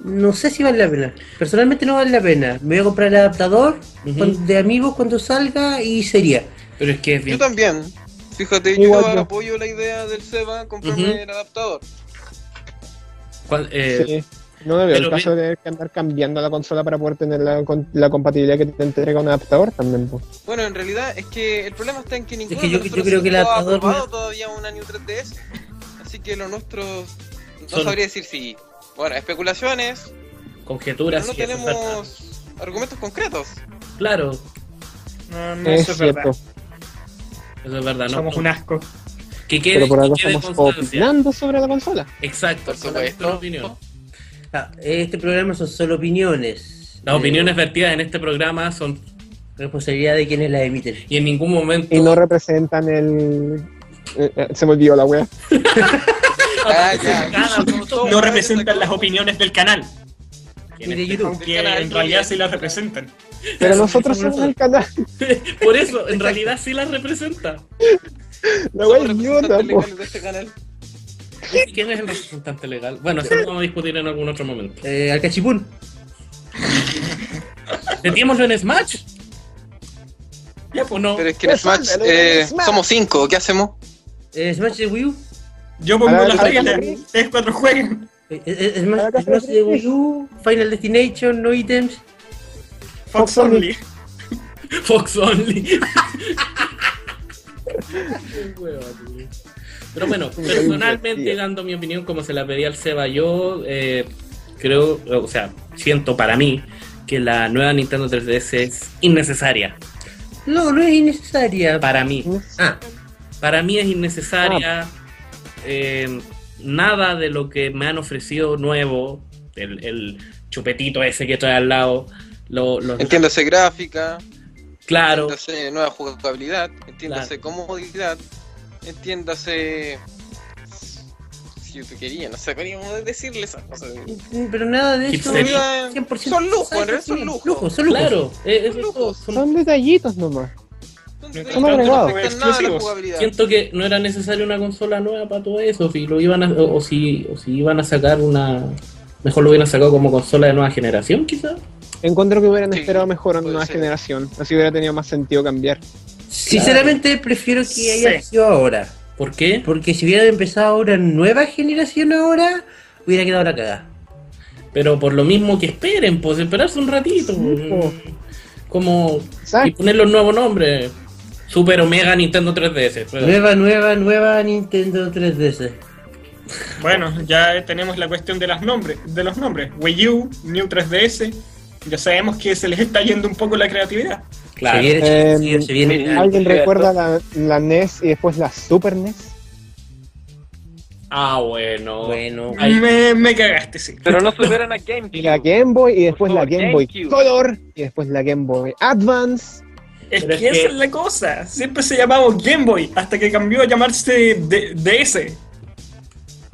no sé si vale la pena. Personalmente no vale la pena. Me voy a comprar el adaptador de amigos cuando salga y sería. Pero es que es Yo bien. también. Fíjate, Igual yo yo. apoyo la idea del Seba, comprarme el adaptador. eh, Sí. No me veo el caso de tener que andar cambiando la consola para poder tener la, con- la compatibilidad que te entrega un adaptador también. Bueno, en realidad es que el problema está en que ninguno que yo- de yo nosotros creo que el ha adaptador aprobado no- todavía un año 3DS. Así que lo nuestro no Son- sabría decir si. Bueno, especulaciones, conjeturas pero no es tenemos argumentos concretos. Claro, No, no, Es eso es cierto. verdad. eso es verdad, ¿no? Somos un asco. Que quede, Pero por algo estamos constancia. opinando sobre la consola. Exacto, Por supuesto. opinión. Ah, este programa son solo opiniones. Las Eh, opiniones vertidas en este programa son Responsabilidad de quienes las emiten. y en ningún momento Y no representan el. eh, eh, se me olvidó la wea. Ah, No representan las opiniones del canal, que en Y de YouTube. canal, en realidad sí las representan. Pero nosotros somos el canal. Por eso, en realidad sí las representa. La wea de este canal. ¿Y ¿Quién es el representante legal? Bueno, eso lo vamos a discutir en algún otro momento. Eh, al cachipún. Metíamoslo en Smash. Ya, ¿O pues, no? Pero es que en Smash, eh, Smash. somos cinco, ¿qué hacemos? Eh, Smash de Wii U. Yo pongo las reglas. Ustedes cuatro jueguen. Eh, eh, A la casa Smash de. Final Destination, no items. Fox Fox Only. Only. Fox Only. Pero bueno, personalmente dando mi opinión como se la pedí al Seba, yo eh, creo, o sea, siento para mí que la nueva Nintendo 3DS es innecesaria. No, no es innecesaria. Para mí. Ah, Para mí es innecesaria. Eh, nada de lo que me han ofrecido nuevo. El, el chupetito ese que trae al lado. Lo, lo- Entiéndase gráfica, claro. entiéndase nueva jugabilidad, entiéndase comodidad, entiéndase. Si yo te quería, no sé cómo decirle esas cosas. pero nada de eso. Hipster. 100% Son lujos, en realidad necesario. son lujos. Lujos, son lujos. Claro, todo. lujos. Son- Son detallitos nomás. Son agregados. Siento que no era necesaria una consola nueva para todo eso. Si lo iban a, o, o si, o si iban a sacar una. Mejor lo hubieran sacado como consola de nueva generación, quizás. Encuentro que hubieran Sí, esperado mejor a nueva ser. generación. Así hubiera tenido más sentido cambiar. Sinceramente, prefiero que haya Sí. sido ahora. ¿Por qué? Porque si hubiera empezado una nueva generación ahora, hubiera quedado la cagada. Pero por lo mismo que esperen, pues esperarse un ratito. po. Como. Y poner los nuevos nombres. Super Omega Nintendo 3DS. pero- Nueva, nueva, nueva Nintendo 3DS. Bueno, ya tenemos la cuestión de, las nombres, de los nombres. Wii U, New 3DS. Ya sabemos que se les está yendo un poco la creatividad. Claro. Se viene, Eh, sí, se viene. ¿Alguien recuerda la, la NES y después la Super NES? Ah, bueno. Bueno, Ay. Me, me cagaste, sí. Pero no superan a Y GameCube. la Game Boy y después la Game Boy GameCube. Color y después la Game Boy Advance. Es Pero que es esa que- es la cosa. Siempre se llamaba Game Boy hasta que cambió a llamarse D- DS.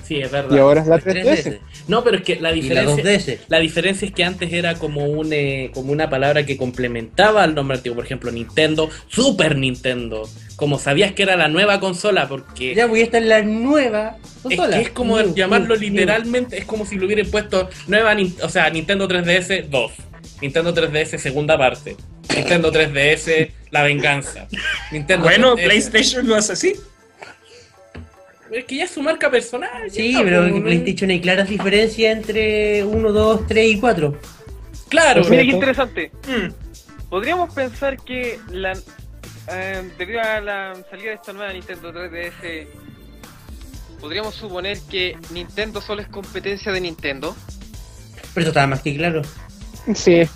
Sí, es verdad. Y ahora es la 3DS. 3DS. No, pero es que la diferencia. 2DS. La diferencia es que antes era como un eh, como una palabra que complementaba al nombre antiguo, por ejemplo, Nintendo, Super Nintendo. Como sabías que era la nueva consola, porque Ya voy a estar en la nueva es consola. que es como New, llamarlo new, literalmente, es como si lo hubieran puesto nueva, o sea, Nintendo 3DS 2, Nintendo 3DS segunda parte, Nintendo 3DS La Venganza, Nintendo Bueno, 3DS. PlayStation lo hace así. Es que ya es su marca personal. Sí, está, pero pues, en PlayStation hay claras diferencias entre 1, 2, 3 y 4. Claro, Pues Mira qué interesante. Mm. Podríamos pensar que la, eh, debido a la salida de esta nueva Nintendo 3DS, podríamos suponer que Nintendo solo es competencia de Nintendo. Pero eso estaba más que claro. Sí.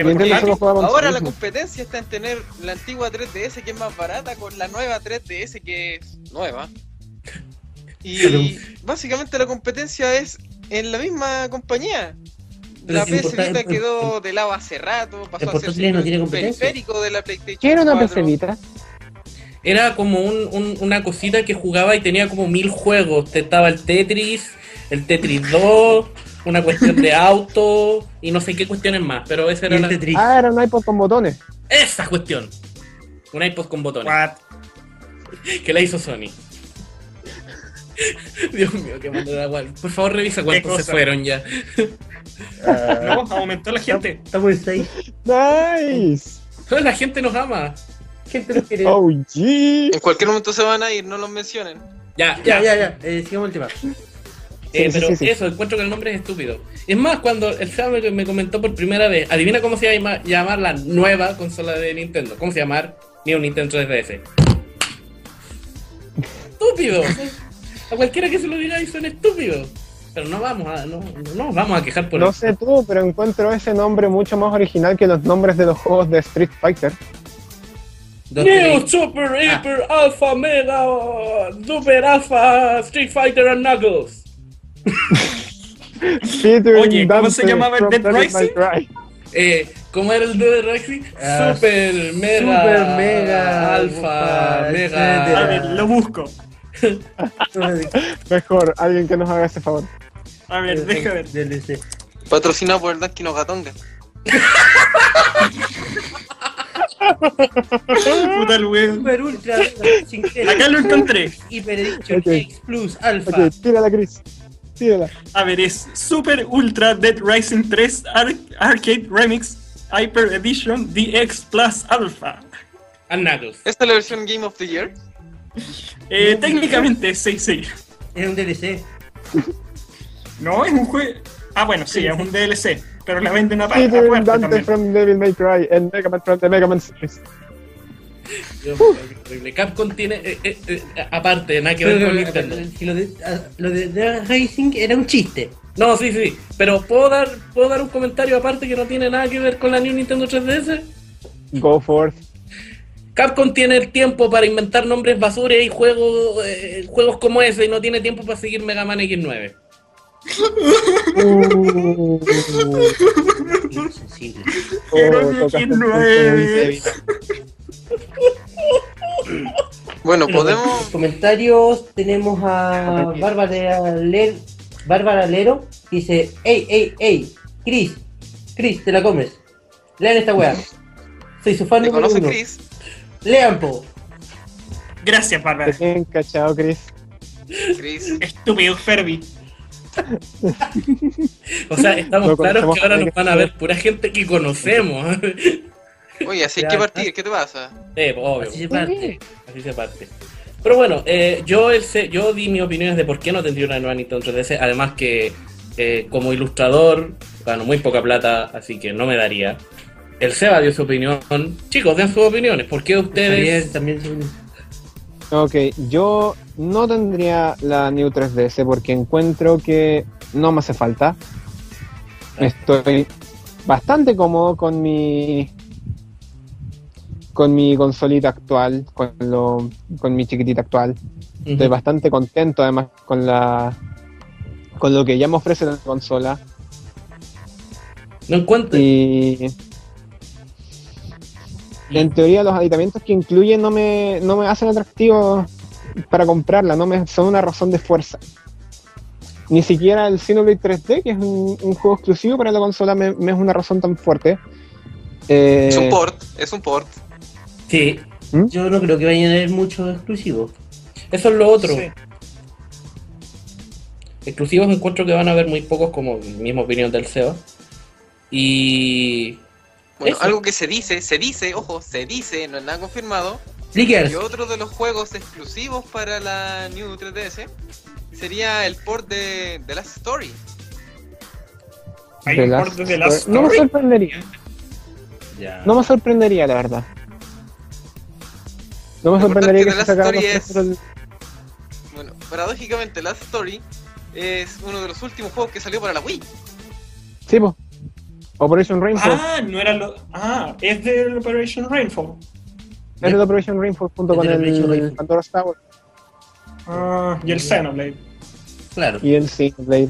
Con Ahora la competencia está en tener la antigua 3DS que es más barata con la nueva 3DS que es nueva. Y básicamente la competencia es en la misma compañía. Pero La si porta- Vita quedó de lado hace rato, pasó a ser no tiene periférico de la PlayStation ¿Qué era una 4. PC Vita? Era como un- un- una cosita que jugaba y tenía como mil juegos. Te Estaba el Tetris, el Tetris 2, una cuestión de auto y no sé qué cuestiones más. Pero esa era el la... Tetris. Ah, era un iPod con botones. Esa cuestión. Un iPod con botones. What? Que la hizo Sony. Dios mío, qué mando de agua. Por favor, revisa cuántos se fueron ya. No, aumentó la gente. Estamos en 6. Nice. La gente nos ama. Gente lo quiere. Oh, gee. En cualquier momento se van a ir, no los mencionen. Ya, Ya, ya, ya, ya. Eh, sigamos el tema. Eh, Sí, pero sí, sí. eso, encuentro que el nombre es estúpido. Es más, cuando el Sam me comentó por primera vez, adivina cómo se llama llamar la nueva consola de Nintendo. ¿Cómo se llama? New Nintendo 3DS. Estúpido. A cualquiera que se lo diga son estúpidos. Pero no vamos a, no, no vamos a quejar por No eso. sé tú, pero encuentro ese nombre mucho más original que los nombres de los juegos de Street Fighter. Tres. Super Ah. Hyper Alpha Mega Super Alpha Street Fighter and Knuckles. Oye, ¿cómo se llamaba el Dead Rising? Eh, ¿Cómo era el de Rexy? Ah, Super Mega Super Mega Alpha Alpha, Mega. A ver, lo busco. Mejor, alguien que nos haga ese favor. A ver, deja ver. DLC. Patrocinado por el Danky no Gatonga. Puta el weón. Super Ultra. sin. Acá lo encontré. Hyper Edition Ok. X Plus Alpha. Ok, tírala, Chris. Tírala. A ver, es Super Ultra Dead Rising 3 Ar- Arcade Remix Hyper Edition DX Plus Alpha. and. ¿Esta es la versión Game of the Year? Eh, técnicamente, sí, sí. Es un DLC. No, es un juego. Ah, bueno, sí, es un DLC. Pero la venden aparte. Featuring aparte Dante también. from Devil May Cry and Mega Man from the Mega Man series. Dios horrible. Capcom tiene, eh, eh, eh, aparte, nada que ver con Nintendo. lo de, ah, lo de Drag Racing era un chiste. No, sí, sí. Pero ¿puedo dar, ¿puedo dar un comentario aparte que no tiene nada que ver con la New Nintendo 3DS? Go forth. Capcom tiene el tiempo para inventar nombres basura y juegos, eh, juegos como ese y no tiene tiempo para seguir Mega Man X9. Uh, Sensible. oh, tocaste el punto muy débil. Bueno, Bueno, en podemos. comentarios tenemos a Bárbara Lero, Bárbara Lero, dice, ey, ey, ey, Chris, Chris, te la comes. Lean esta weá. Soy su fan ¿Te número conoce uno. Chris? Lean, po. Gracias, Bárbara. Bien cachado, Chris. Chris. Estúpido Ferbi. O sea, estamos claros que ahora nos van a ver pura gente que conocemos. Oye, así hay que partir, ¿qué te pasa? Eh, obvio. Así se parte. Así se parte. Pero bueno, eh, yo, el yo di mis opiniones de por qué no tendría una nueva Nintendo 3DS. Además que eh, como ilustrador gano muy poca plata, así que no me daría. El Seba dio su opinión. Chicos, den sus opiniones. ¿Por qué ustedes... también se- Ok, yo no tendría la New 3DS porque encuentro que no me hace falta. Estoy bastante cómodo con mi con mi consolita actual, con lo, con mi chiquitita actual. Estoy bastante contento además con la con lo que ya me ofrece la consola No encuentro... y en teoría los aditamentos que incluye no me, no me hacen atractivo para comprarla, no me son una razón de fuerza. Ni siquiera el Xenoblade 3D, que es un, un juego exclusivo para la consola, me, me es una razón tan fuerte. Eh, Es un port, es un port. Sí, Yo no creo que vayan a haber muchos exclusivos. eso es lo otro. Sí. Exclusivos encuentro que van a haber muy pocos, como misma opinión del Seba. Y... Bueno, Eso. algo que se dice, se dice, ojo, se dice, no es nada confirmado. Y otro de los juegos exclusivos para la New 3DS sería el port de The Last Story. Hay The un Last port de The Last No me Story. sorprendería, no me sorprendería la verdad. No me sorprendería que que The se Last sacaran los Story el- Bueno, paradójicamente Last Story es uno de los últimos juegos que salió para la Wii. Sí, po. Operation Rainfall. Ah, no era lo. Ah, es de Operation Rainfall. Es de Operation Rainfall junto con el. Pandora's Tower Ah, y el Xenoblade. Claro. y el Xenoblade.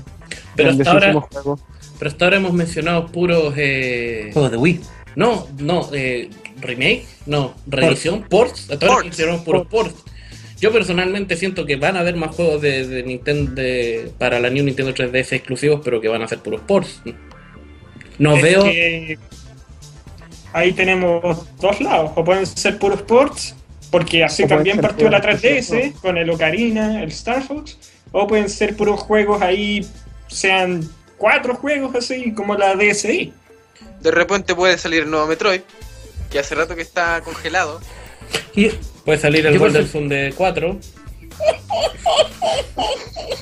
Pero hasta ahora, juego. pero hasta ahora hemos mencionado puros... Eh... Juegos de Wii. No, no, eh, remake, no, reedición, ports, hasta ahora hicieron puros ports. Yo personalmente siento que van a haber más juegos de, de Nintendo de- para la New Nintendo 3DS exclusivos, pero que van a ser puros ports. No Es veo, que ahí tenemos dos lados. O pueden ser puros ports, porque así O también partió la puros 3DS con el Ocarina, el Star Fox. O pueden ser puros juegos ahí, sean cuatro juegos así, como la DSi. De repente puede salir el nuevo Metroid, que hace rato que está congelado. Y- puede salir el Golden su- Sun de 4.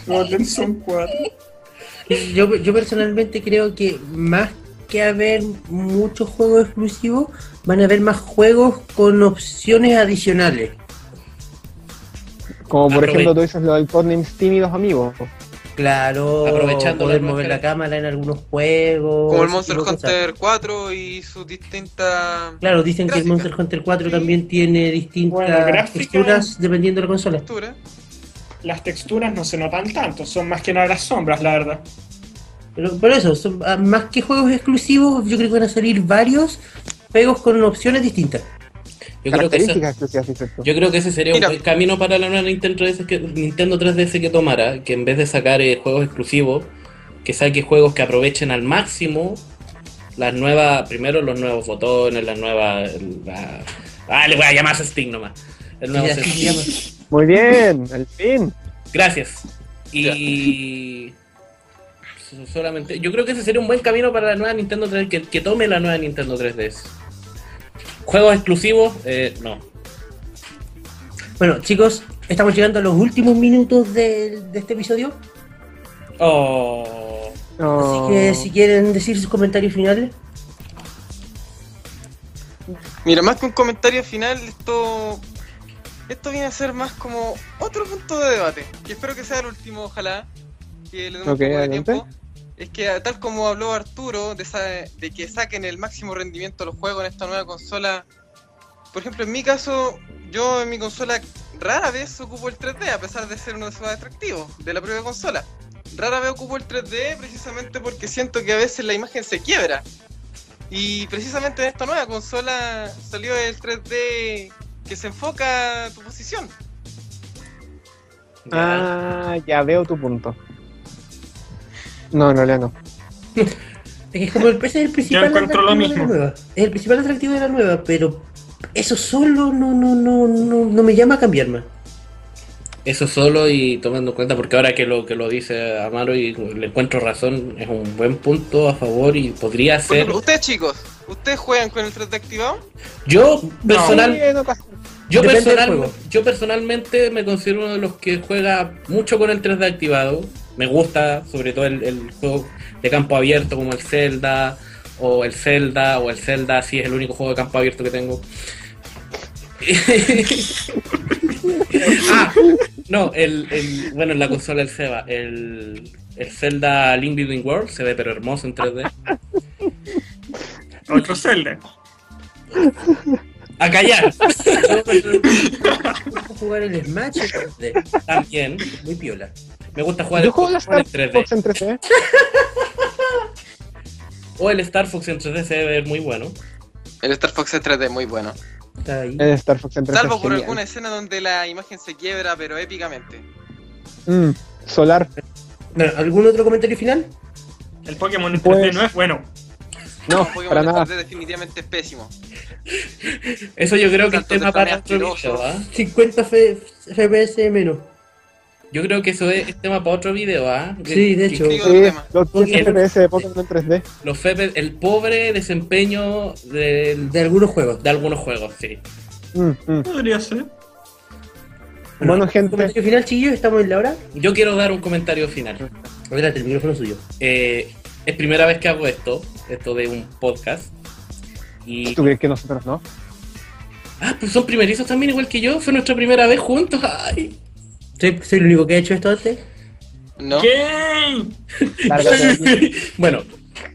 Golden Sun 4. Yo, yo personalmente creo que más que haber muchos juegos exclusivos, van a haber más juegos con opciones adicionales. Como por Aprove- ejemplo tú dices lo del Codename Steam y los amigos. Claro, Aprovechando poder la mover la cámara en algunos juegos. Como el Monster cosas. Hunter 4 y sus distintas Claro, dicen que el. Monster Hunter 4 también tiene distintas Bueno, gráfica- texturas dependiendo de la consola. texturas. Las texturas no se notan tanto, son más que nada las sombras, la verdad. Pero por eso, son, ah, más que juegos exclusivos, yo creo que van a salir varios juegos con opciones distintas. Yo creo, que ese, yo creo que sería Mira. un buen camino para la nueva Nintendo 3DS que, Nintendo 3DS que tomara, que en vez de sacar eh, juegos exclusivos, que saque juegos que aprovechen al máximo las nuevas, primero los nuevos botones, las nuevas... la- ah, le voy a llamar nomás. El nuevo Steam. se llama. Muy bien, al fin. Gracias. Y solamente, yo creo que ese sería un buen camino para la nueva Nintendo 3 que, que tome la nueva Nintendo 3DS. Juegos exclusivos, eh, no. Bueno, chicos, estamos llegando a los últimos minutos de, de este episodio. Oh. Así que si quieren decir sus comentarios finales. Mira, más que un comentario final, esto esto viene a ser más como otro punto de debate, que espero que sea el último, ojalá, que le demos Ok, un poco de adelante. tiempo. Es que tal como habló Arturo de, sa- de que saquen el máximo rendimiento a los juegos en esta nueva consola, por ejemplo, en mi caso, yo en mi consola rara vez ocupo el 3D, a pesar de ser uno de más atractivos de la propia consola. Rara vez ocupo el 3D precisamente porque siento que a veces la imagen se quiebra. Y precisamente en esta nueva consola salió el 3D que se enfoca a tu posición. Ah, ya veo tu punto. No, en realidad no. Es que como el PC es el principal encuentro lo atractivo de la mismo. nueva. Es el principal atractivo de la nueva, pero eso solo no, no, no, no, no me llama a cambiar más. Eso solo y tomando en cuenta, porque ahora que lo que lo dice Amaro y le encuentro razón, es un buen punto a favor y podría ser. ustedes chicos, ¿ustedes juegan con el 3D activado? Yo personal, ocasiones. yo, personal, yo personalmente me considero uno de los que juega mucho con el 3D activado. Me gusta, sobre todo el, el juego de campo abierto como el Zelda o el Zelda o el Zelda, sí es el único juego de campo abierto que tengo. ah, no, el, el- bueno, en la consola del Seba, el, el Zelda Link Between Worlds se ve pero hermoso en 3D. Otro Zelda. ¡A callar! Yo prefiero jugar el Smash en 3D, También, muy piola. Me gusta jugar Yo el juego Pokémon Star en 3D. Fox en 3D. O el Star Fox en 3D se debe ver muy bueno. El Star Fox en 3D muy bueno. Está ahí. El Star Fox en 3D. Salvo por alguna escena donde la imagen se quiebra, pero épicamente. Mm, Solar. ¿Algún otro comentario final? El Pokémon en 3D Pues- no es bueno. No, Pokémon para en nada. 3D definitivamente es pésimo. Eso yo creo que es tema para ¿ah? 50 F- FPS menos. Yo creo que eso es, tema para otro video, ¿ah? Sí, de hecho. Sí, los 10 El- FPS de Pokémon en 3D. Los FP el pobre desempeño del- De algunos juegos. de algunos juegos, sí. Mm, mm. Podría ser. Bueno, gente, Comentario final, chiquillos, estamos en la hora. Yo quiero dar un comentario final. Adelante, el micrófono es suyo. Eh, es primera vez que hago esto, esto de un podcast. Y. ¿tú crees que nosotros no? Ah, pues son primerizos también, igual que yo. Fue nuestra primera vez juntos. Ay. ¿Soy, soy el único que ha hecho esto antes? ¿No? ¿Qué? Bueno,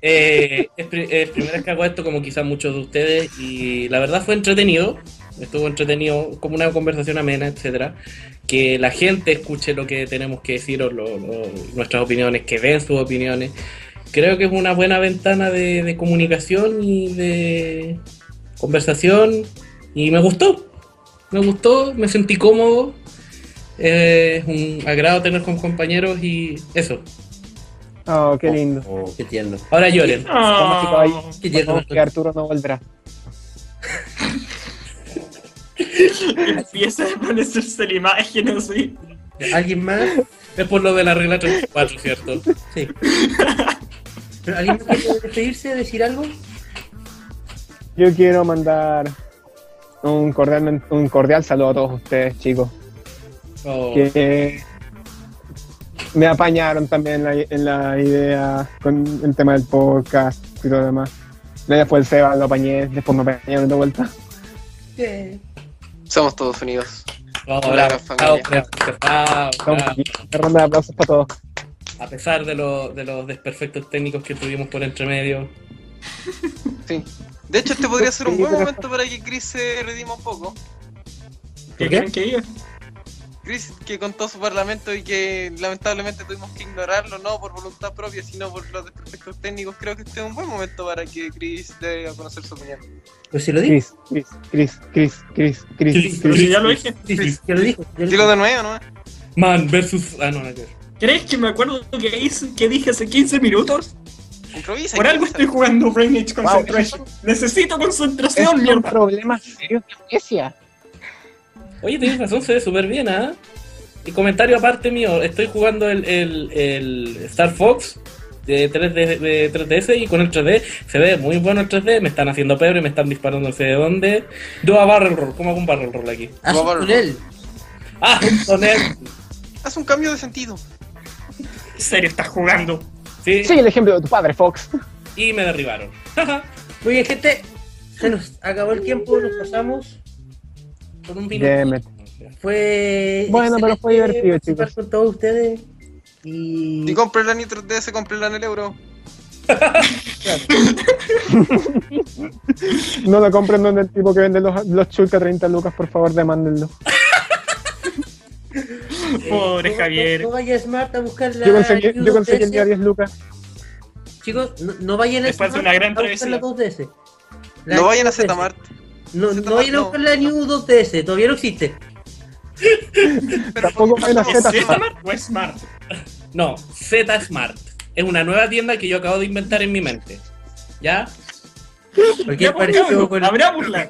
eh, es, es primera vez que hago esto, como quizás muchos de ustedes, y la verdad fue entretenido. Estuvo entretenido, como una conversación amena, etcétera. Que la gente escuche lo que tenemos que decir, o lo- lo- nuestras opiniones, que den sus opiniones. Creo que es una buena ventana de, de comunicación y de conversación. Y me gustó. Me gustó, me sentí cómodo. Eh, es un agrado tener con compañeros y eso. Oh, qué lindo. Oh, qué tierno. Ahora lloren. Ah, Qué tierno. Vamos, que Arturo no volverá. empieza a aparecerse la imagen así. ¿Alguien más? Es por lo de la regla 34, ¿cierto? Sí. ¿Pero ¿Alguien más quiere despedirse, decir algo? Yo quiero mandar un cordial, un cordial saludo a todos ustedes, chicos. O- Que me apañaron también en la, en la idea con el tema del podcast y todo lo demás. Después el Seba lo apañé, después me apañaron de vuelta. Somos todos unidos. Vamos, bravo, bravo, bravo, aquí. Una ronda de aplausos para todos. A pesar de, lo- de los desperfectos técnicos que tuvimos por entre medio. Sí. De hecho, este podría ser un buen momento para que Chris se redima un poco. ¿Qué qué? quieren que diga? Chris, que contó su parlamento y que lamentablemente tuvimos que ignorarlo, no por voluntad propia, sino por los desperfectos técnicos, creo que este es un buen momento para que Chris dé a conocer su opinión. Pues si lo dijo. Chris, Chris, Chris, Chris, Chris, Chris, Chris, si ya lo dije. Sí, sí, ya lo dijo. ya lo Dilo dijo. de nuevo, ¿no? Man versus. Ah, no, no, no. ¿Crees que me acuerdo que, hice, que dije hace 15 minutos? Improvisa. Por algo estoy jugando Brain Age Concentration. Necesito Es concentración, un mierda. problema serio de. Oye, tienes razón, se ve súper bien, ¿ah? Y comentario aparte mío, estoy jugando el, el, el Star Fox de, 3D, de 3DS y con el 3D se ve muy bueno el 3D, me están haciendo pebre, me están disparando no sé de dónde. Dua barrel roll, ¿cómo hago un barrel roll aquí? Haz un túnel. Ah, un tonel. Haz un cambio de sentido. ¿En serio estás jugando? Sí, Sigue el ejemplo de tu padre, Fox. y me derribaron. Muy bien, gente. Se nos acabó el tiempo, nos pasamos. Por un minuto. Fue. Bueno, pero fue divertido, chicos. con todos ustedes. Y. Si compre la Nitro DS, compre la en el euro. No lo compren donde el tipo que vende los, los chulca a 30 lucas, por favor, demándenlo. Pobre No- Javier. No, no vaya Smart a buscar la. Yo conseguí, yo conseguí el 2DS. día 10 lucas. Chicos, no, no vayan a Después de Smart una gran a buscar la travesía. 2DS. La No vayan a 2DS. Zmart. No, no vayan a no. buscar la New 2DS, todavía no existe. Tampoco por vayan a favor, Z ¿Es Smart o es Smart? No, Z Smart. Es una nueva tienda que yo acabo de inventar en mi mente. ¿Ya? Cualquier Ya, pues, parecido, cabrón, con, Habrá burla.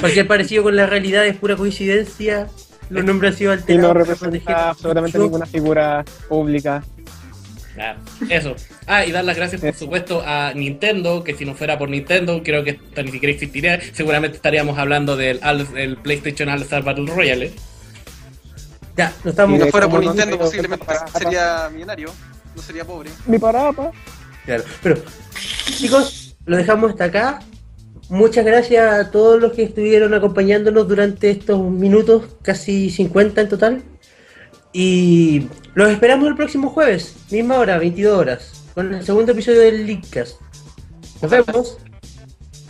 cualquier parecido con la realidad es pura coincidencia. Los nombres han sido Y alterados. no para representa absolutamente ninguna figura pública. Claro, eso. Ah, y dar las gracias, por supuesto, a Nintendo, que si no fuera por Nintendo, creo que esto ni siquiera existiría. Seguramente estaríamos hablando del All- el PlayStation All Star Battle Royale. Ya, no estamos. Si no fuera por Nintendo, posiblemente para- sería millonario. No sería pobre. Mi parapa. Claro. Pero, chicos, lo dejamos hasta acá. Muchas gracias a todos los que estuvieron acompañándonos durante estos minutos, casi 50 en total. Y los esperamos el próximo jueves, misma hora, 22 horas, con el segundo episodio del Leadcast. Nos vemos.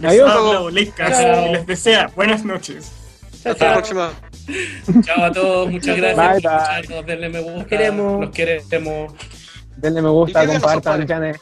Les Adiós. y les desea buenas noches. Chao, Hasta la próxima. Chao a todos, muchas gracias bye. Denle me gusta. Los queremos. Los queremos. Denle me gusta, compartan.